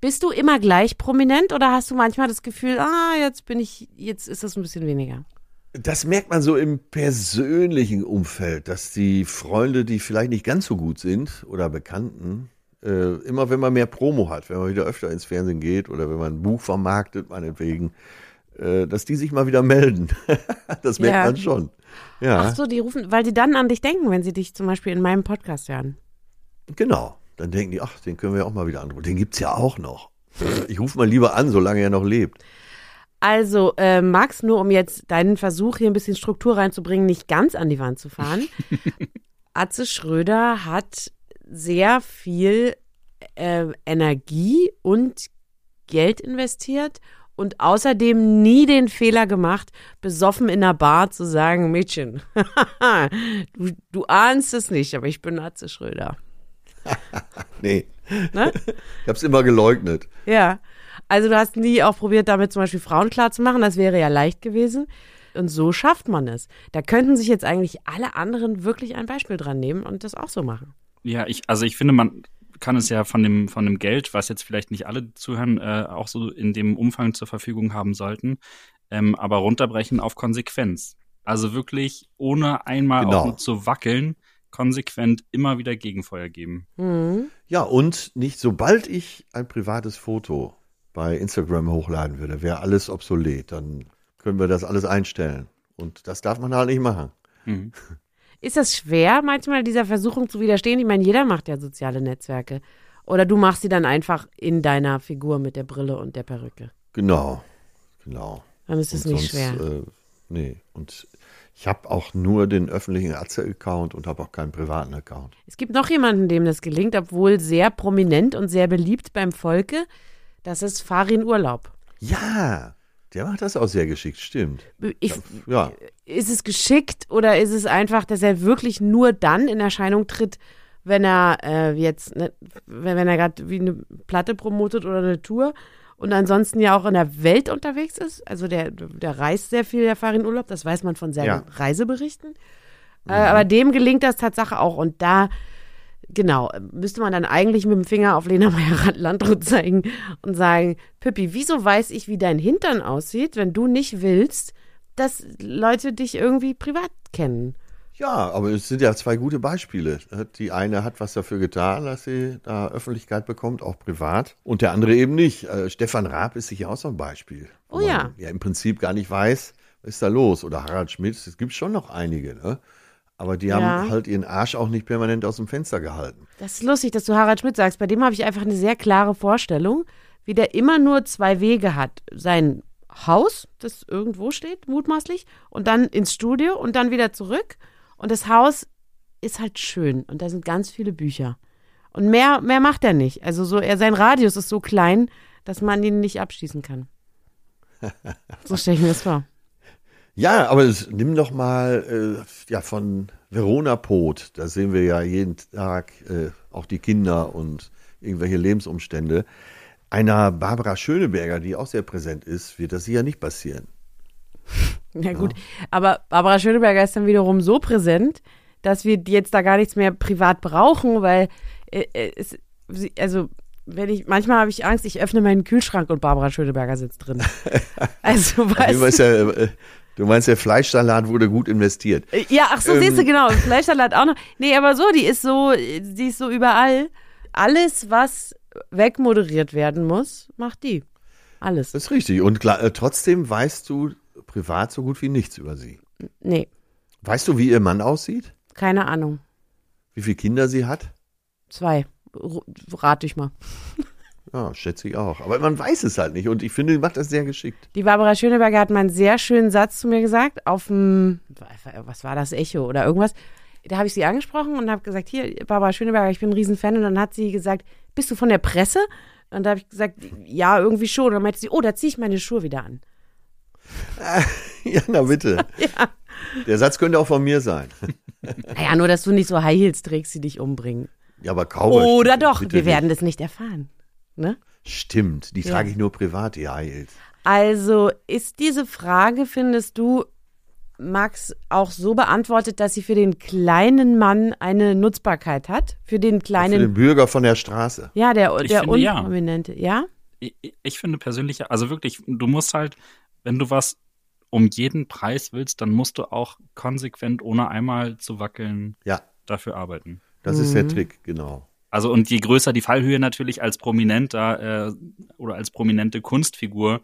Bist du immer gleich prominent oder hast du manchmal das Gefühl, ah, jetzt bin ich, jetzt ist das ein bisschen weniger? Das merkt man so im persönlichen Umfeld, dass die Freunde, die vielleicht nicht ganz so gut sind oder Bekannten, äh, immer wenn man mehr Promo hat, wenn man wieder öfter ins Fernsehen geht oder wenn man ein Buch vermarktet, meinetwegen, äh, dass die sich mal wieder melden. das merkt Ja. man schon. Ja. Ach so, die rufen, weil die dann an dich denken, wenn sie dich zum Beispiel in meinem Podcast hören. Genau. Dann denken die, ach, den können wir auch mal wieder anrufen. Den gibt's ja auch noch. Ich rufe mal lieber an, solange er noch lebt. Also, äh, Max, nur um jetzt deinen Versuch, hier ein bisschen Struktur reinzubringen, nicht ganz an die Wand zu fahren. Atze Schröder hat sehr viel äh, Energie und Geld investiert und außerdem nie den Fehler gemacht, besoffen in einer Bar zu sagen, Mädchen, du, du ahnst es nicht, aber ich bin Atze Schröder. Nee. Ne? Ich hab's immer geleugnet. Ja. Also du hast nie auch probiert, damit zum Beispiel Frauen klarzumachen. Das wäre ja leicht gewesen. Und so schafft man es. Da könnten sich jetzt eigentlich alle anderen wirklich ein Beispiel dran nehmen und das auch so machen. Ja, ich, also ich finde, man kann es ja von dem, von dem Geld, was jetzt vielleicht nicht alle zuhören, äh, auch so in dem Umfang zur Verfügung haben sollten, ähm, aber runterbrechen auf Konsequenz. Also wirklich ohne einmal Genau. auch nur zu wackeln, konsequent immer wieder Gegenfeuer geben. Mhm. Ja, und nicht sobald ich ein privates Foto bei Instagram hochladen würde, wäre alles obsolet. Dann können wir das alles einstellen. Und das darf man halt nicht machen. Ist das schwer, manchmal dieser Versuchung zu widerstehen? Ich meine, jeder macht ja soziale Netzwerke. Oder du machst sie dann einfach in deiner Figur mit der Brille und der Perücke. Genau, genau. Dann ist es nicht sonst, schwer. Äh, nee, und ich habe auch nur den öffentlichen Atze-Account und habe auch keinen privaten Account. Es gibt noch jemanden, dem das gelingt, obwohl sehr prominent und sehr beliebt beim Volke. Das ist Farin Urlaub. Ja, der macht das auch sehr geschickt, stimmt. Ich, Ja, ist es geschickt oder ist es einfach, dass er wirklich nur dann in Erscheinung tritt, wenn er äh, jetzt, ne, wenn er gerade wie eine Platte promotet oder eine Tour und ansonsten ja auch in der Welt unterwegs ist? Also der, der reist sehr viel, der Farin Urlaub, das weiß man von seinen Ja. Reiseberichten. Äh, aber dem gelingt das Tatsache auch und da, genau, müsste man dann eigentlich mit dem Finger auf Lena Meyer-Landrut zeigen und sagen, Pippi, wieso weiß ich, wie dein Hintern aussieht, wenn du nicht willst, dass Leute dich irgendwie privat kennen? Ja, aber es sind ja zwei gute Beispiele. Die eine hat was dafür getan, dass sie da Öffentlichkeit bekommt, auch privat. Und der andere eben nicht. Äh, Stefan Raab ist sicher auch so ein Beispiel. Oh ja. Ja im Prinzip gar nicht weiß, was ist da los. Oder Harald Schmidt, es gibt schon noch einige, ne? Aber die haben Ja. halt ihren Arsch auch nicht permanent aus dem Fenster gehalten. Das ist lustig, dass du Harald Schmidt sagst. Bei dem habe ich einfach eine sehr klare Vorstellung, wie der immer nur zwei Wege hat. Sein Haus, das irgendwo steht, mutmaßlich, und dann ins Studio und dann wieder zurück. Und das Haus ist halt schön und da sind ganz viele Bücher. Und mehr, mehr macht er nicht. Also so, er, sein Radius ist so klein, dass man ihn nicht abschießen kann. So stelle ich mir das vor. Ja, aber es, nimm doch mal äh, ja, von Verona Pot. Da sehen wir ja jeden Tag äh, auch die Kinder und irgendwelche Lebensumstände. Einer Barbara Schöneberger, die auch sehr präsent ist, wird das sicher nicht passieren. Ja gut, aber Barbara Schöneberger ist dann wiederum so präsent, dass wir jetzt da gar nichts mehr privat brauchen, weil äh, äh, es, also wenn ich manchmal habe ich Angst, ich öffne meinen Kühlschrank und Barbara Schöneberger sitzt drin. Also Du weißt meinst, ja, äh, du meinst, der Fleischsalat wurde gut investiert. ja, ach so, Ähm. siehst du genau, Fleischsalat auch noch. Nee, aber so, die ist so, die ist so überall. Alles, was wegmoderiert werden muss, macht die. Alles. Das ist richtig. Und klar, trotzdem weißt du privat so gut wie nichts über sie. Nee, Weißt du, wie ihr Mann aussieht? keine Ahnung. Wie viele Kinder sie hat? Zwei. R- Rat dich mal. Ja, schätze ich auch. Aber man weiß es halt nicht. Und ich finde, sie macht das sehr geschickt. Die Barbara Schöneberger hat mal einen sehr schönen Satz zu mir gesagt, auf dem, was war das, Echo oder irgendwas. Da habe ich sie angesprochen und habe gesagt, hier, Barbara Schöneberger, ich bin ein Riesenfan. Und dann hat sie gesagt, bist du von der Presse? Und da habe ich gesagt, ja, irgendwie schon. Und dann meinte sie, oh, da ziehe ich meine Schuhe wieder an. Ja, na bitte. Ja. Der Satz könnte auch von mir sein. Naja, nur, dass du nicht so High Heels trägst, die dich umbringen. Ja, aber kaum. Oder doch, wir werden das nicht erfahren. Ne? Stimmt, die Ja. trage ich nur privat, die High Heels. Also ist diese Frage, findest du, Max, auch so beantwortet, dass sie für den kleinen Mann eine Nutzbarkeit hat? Für den Für kleinen den Bürger von der Straße. Ja, der, der finde, ja. Unprominente, ja? ich, ich finde persönlich, also wirklich, du musst halt, wenn du was um jeden Preis willst, dann musst du auch konsequent, ohne einmal zu wackeln, Ja, dafür arbeiten. das ist der Trick, genau. Also und je größer die Fallhöhe natürlich als prominenter äh, oder als prominente Kunstfigur,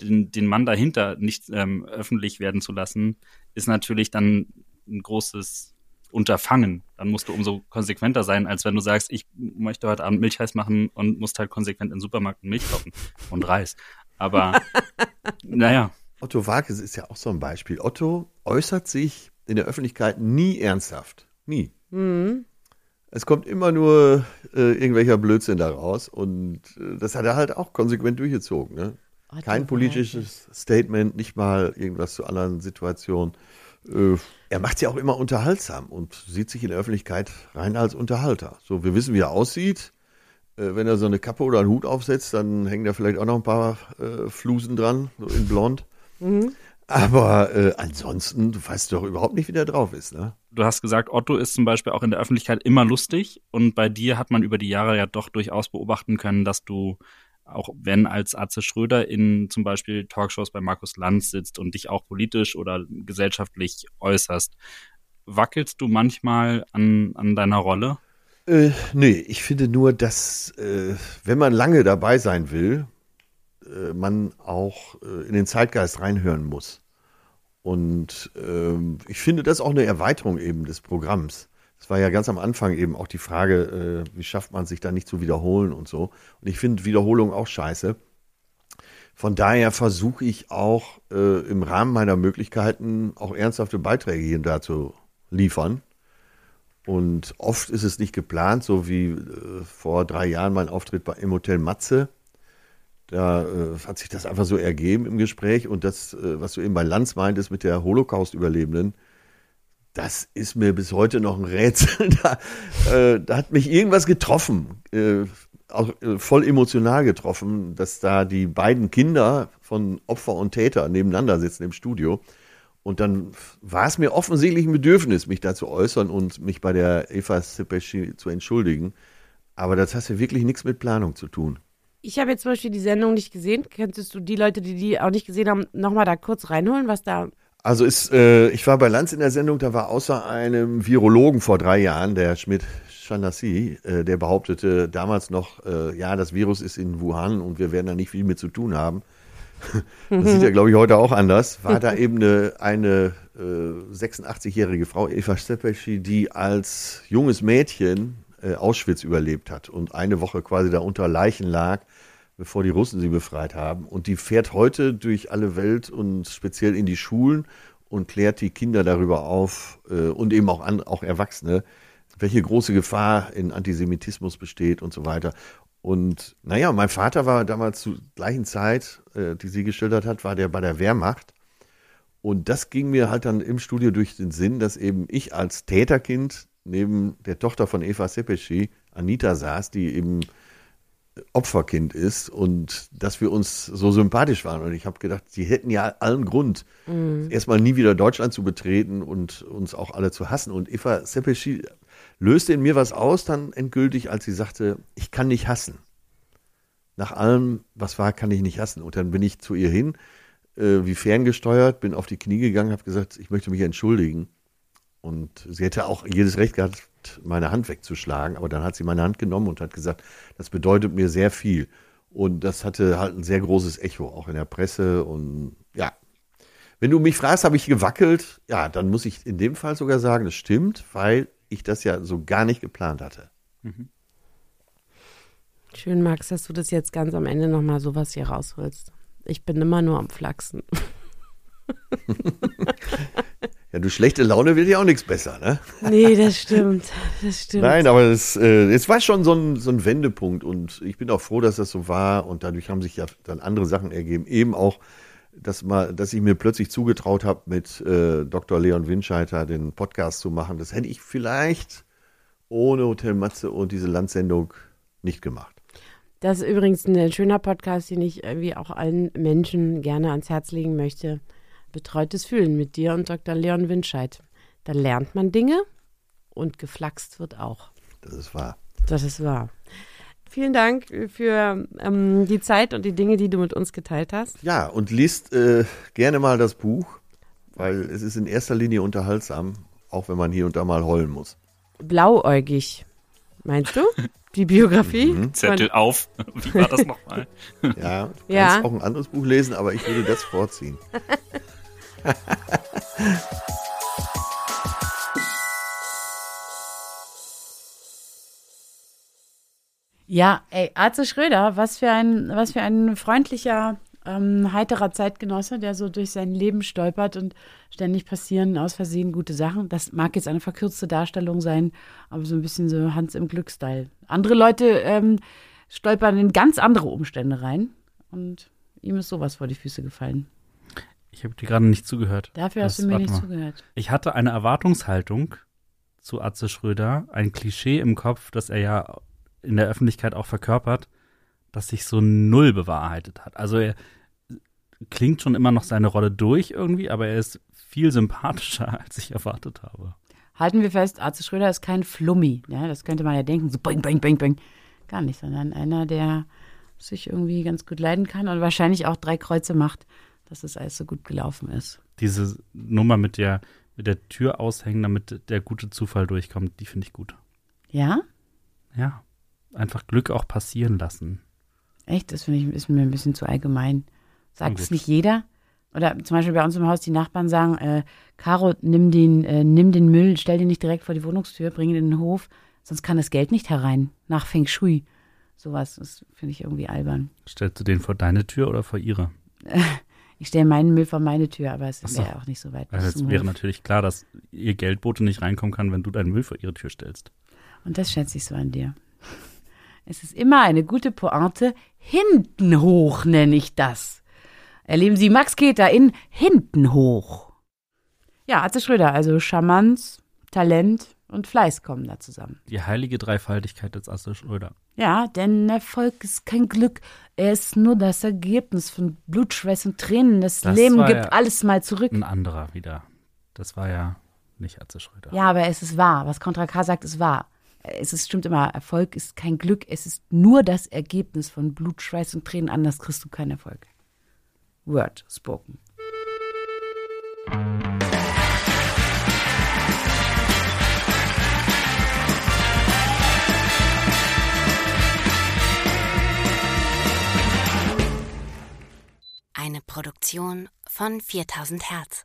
den, den Mann dahinter nicht ähm, öffentlich werden zu lassen, ist natürlich dann ein großes Unterfangen. Dann musst du umso konsequenter sein, als wenn du sagst, ich möchte heute Abend Milchreis machen und musst halt konsequent in den Supermarkt Milch kaufen und Reis. Aber naja, Otto Walkes ist ja auch so ein Beispiel. Otto äußert sich in der Öffentlichkeit nie ernsthaft. Nie. Es kommt immer nur äh, irgendwelcher Blödsinn daraus und äh, das hat er halt auch konsequent durchgezogen. Ne? Otto Kein politisches Statement, nicht mal irgendwas zu anderen Situationen. Äh, er macht ja auch immer unterhaltsam und sieht sich in der Öffentlichkeit rein als Unterhalter. So, wir wissen, wie er aussieht. Äh, wenn er so eine Kappe oder einen Hut aufsetzt, dann hängen da vielleicht auch noch ein paar äh, Flusen dran, so in blond. Aber äh, ansonsten, du weißt doch überhaupt nicht, wie der drauf ist, ne? du hast gesagt, Otto ist zum Beispiel auch in der Öffentlichkeit immer lustig und bei dir hat man über die Jahre ja doch durchaus beobachten können, dass du auch wenn als Atze Schröder in zum Beispiel Talkshows bei Markus Lanz sitzt und dich auch politisch oder gesellschaftlich äußerst, wackelst du manchmal an, an deiner Rolle? Äh, nee, ich finde nur, dass, äh, wenn man lange dabei sein will, äh, man auch äh, in den Zeitgeist reinhören muss. Und ähm, ich finde das auch eine Erweiterung eben des Programms. Es war ja ganz am Anfang eben auch die Frage, äh, wie schafft man sich da nicht zu wiederholen und so. Und ich finde Wiederholung auch scheiße. Von daher versuche ich auch äh, im Rahmen meiner Möglichkeiten auch ernsthafte Beiträge hier und da zu liefern. Und oft ist es nicht geplant, so wie äh, vor drei Jahren mein Auftritt bei, im Hotel Matze. Da äh, hat sich das einfach so ergeben im Gespräch. Und das, äh, was du eben bei Lanz meintest mit der Holocaust-Überlebenden, das ist mir bis heute noch ein Rätsel. Da, äh, da hat mich irgendwas getroffen, äh, auch äh, voll emotional getroffen, dass da die beiden Kinder von Opfer und Täter nebeneinander sitzen im Studio. Und dann war es mir offensichtlich ein Bedürfnis, mich da zu äußern und mich bei der Eva Sepeschi zu entschuldigen. Aber das hat ja wirklich nichts mit Planung zu tun. Ich habe jetzt zum Beispiel die Sendung nicht gesehen. Könntest du die Leute, die die auch nicht gesehen haben, nochmal da kurz reinholen, was da. Also ist, äh, ich war bei Lanz in der Sendung, da war außer einem Virologen vor drei Jahren, der Schmidt Chanassi, äh, der behauptete damals noch, äh, ja, das Virus ist in Wuhan und wir werden da nicht viel mit zu tun haben. Das sieht ja, glaube ich, heute auch anders. War da eben eine, eine äh, 86-jährige Frau, Eva Stepeschi, die als junges Mädchen äh, Auschwitz überlebt hat und eine Woche quasi da unter Leichen lag, bevor die Russen sie befreit haben. Und die fährt heute durch alle Welt und speziell in die Schulen und klärt die Kinder darüber auf äh, und eben auch, an, auch Erwachsene, welche große Gefahr in Antisemitismus besteht und so weiter. Und naja, mein Vater war damals zur gleichen Zeit, äh, die sie geschildert hat, war der bei der Wehrmacht. Und das ging mir halt dann im Studio durch den Sinn, dass eben ich als Täterkind neben der Tochter von Eva Sepeschi, Anita, saß, die eben Opferkind ist und dass wir uns so sympathisch waren. Und ich habe gedacht, sie hätten ja allen Grund, mhm. erstmal nie wieder Deutschland zu betreten und uns auch alle zu hassen. Und Eva Sepeschi löste in mir was aus, dann endgültig, als sie sagte, ich kann nicht hassen. Nach allem, was war, kann ich nicht hassen. Und dann bin ich zu ihr hin, äh, wie ferngesteuert, bin auf die Knie gegangen, habe gesagt, ich möchte mich entschuldigen. Und sie hätte auch jedes Recht gehabt, meine Hand wegzuschlagen, aber dann hat sie meine Hand genommen und hat gesagt, das bedeutet mir sehr viel. Und das hatte halt ein sehr großes Echo, auch in der Presse. Und ja, wenn du mich fragst, habe ich gewackelt, ja, dann muss ich in dem Fall sogar sagen, es stimmt, weil ich das ja so gar nicht geplant hatte. Mhm. Schön, Max, dass du das jetzt ganz am Ende nochmal sowas hier rausholst. Ich bin immer nur am Flachsen. ja, du schlechte Laune will dir auch nichts besser, ne? Nee, das stimmt. Das stimmt. Nein, aber es, äh, es war schon so ein, so ein Wendepunkt und ich bin auch froh, dass das so war und dadurch haben sich ja dann andere Sachen ergeben. Eben auch dass, mal, dass ich mir plötzlich zugetraut habe, mit äh, Dr. Leon Winscheiter den Podcast zu machen. Das hätte ich vielleicht ohne Hotel Matze und diese Landsendung nicht gemacht. Das ist übrigens ein schöner Podcast, den ich irgendwie auch allen Menschen gerne ans Herz legen möchte. Betreutes Fühlen mit dir und Dr. Leon Winscheid. Da lernt man Dinge und geflaxt wird auch. Das ist wahr. Das ist wahr. Vielen Dank für ähm, die Zeit und die Dinge, die du mit uns geteilt hast. Ja, und liest äh, gerne mal das Buch, weil es ist in erster Linie unterhaltsam, auch wenn man hier und da mal heulen muss. Blauäugig, meinst du? Die Biografie? Mhm. Zettel auf. Wie war das nochmal? ja, du ja. kannst auch ein anderes Buch lesen, aber ich würde das vorziehen. Ja, ey, Arze Schröder, was für ein, was für ein freundlicher, ähm, heiterer Zeitgenosse, der so durch sein Leben stolpert und ständig passieren aus Versehen gute Sachen. Das mag jetzt eine verkürzte Darstellung sein, aber so ein bisschen so Hans im Glücksstyle. Andere Leute ähm, stolpern in ganz andere Umstände rein und ihm ist sowas vor die Füße gefallen. Ich habe dir gerade nicht zugehört. Dafür das, hast du mir nicht mal. zugehört. Ich hatte eine Erwartungshaltung zu Atze Schröder, ein Klischee im Kopf, dass er ja in der Öffentlichkeit auch verkörpert, dass sich so null bewahrheitet hat. Also er klingt schon immer noch seine Rolle durch irgendwie, aber er ist viel sympathischer, als ich erwartet habe. Halten wir fest, Arze Schröder ist kein Flummi. Ja, das könnte man ja denken, so bang, bang, bang, bang. Gar nicht, sondern einer, der sich irgendwie ganz gut leiden kann und wahrscheinlich auch drei Kreuze macht, dass es alles so gut gelaufen ist. Diese Nummer mit der, mit der Tür aushängen, damit der gute Zufall durchkommt, die finde ich gut. Ja? Ja einfach Glück auch passieren lassen. Echt? Das finde ich ist mir ein bisschen zu allgemein. Sagt es nicht jeder? Oder zum Beispiel bei uns im Haus die Nachbarn sagen, äh, Caro, nimm den, äh, nimm den Müll, stell den nicht direkt vor die Wohnungstür, bring ihn in den Hof, sonst kann das Geld nicht herein. Nach Feng Shui. Sowas, das finde ich irgendwie albern. Stellst du den vor deine Tür oder vor ihre? Ich stelle meinen Müll vor meine Tür, aber es so. wäre auch nicht so weit. Also es wäre Hof. natürlich klar, dass ihr Geldbote nicht reinkommen kann, wenn du deinen Müll vor ihre Tür stellst. Und das schätze ich so an dir. Es ist immer eine gute Pointe. Hinten hoch nenne ich das. Erleben Sie Max Keter in Hinten hoch. Ja, Atze Schröder, also Charmanz, Talent und Fleiß kommen da zusammen. Die heilige Dreifaltigkeit des Asse Schröder. Ja, denn Erfolg ist kein Glück. Er ist nur das Ergebnis von Blut, Schweiß und Tränen. Das, Das Leben gibt ja- alles mal zurück. Ein anderer wieder. Das war ja nicht Atze Schröder. Ja, aber es ist wahr. Was Contra K sagt, ist wahr. Es ist, stimmt immer, Erfolg ist kein Glück. Es ist nur das Ergebnis von Blut, Schweiß und Tränen. Anders kriegst du keinen Erfolg. Word spoken. Eine Produktion von 4000 Hertz.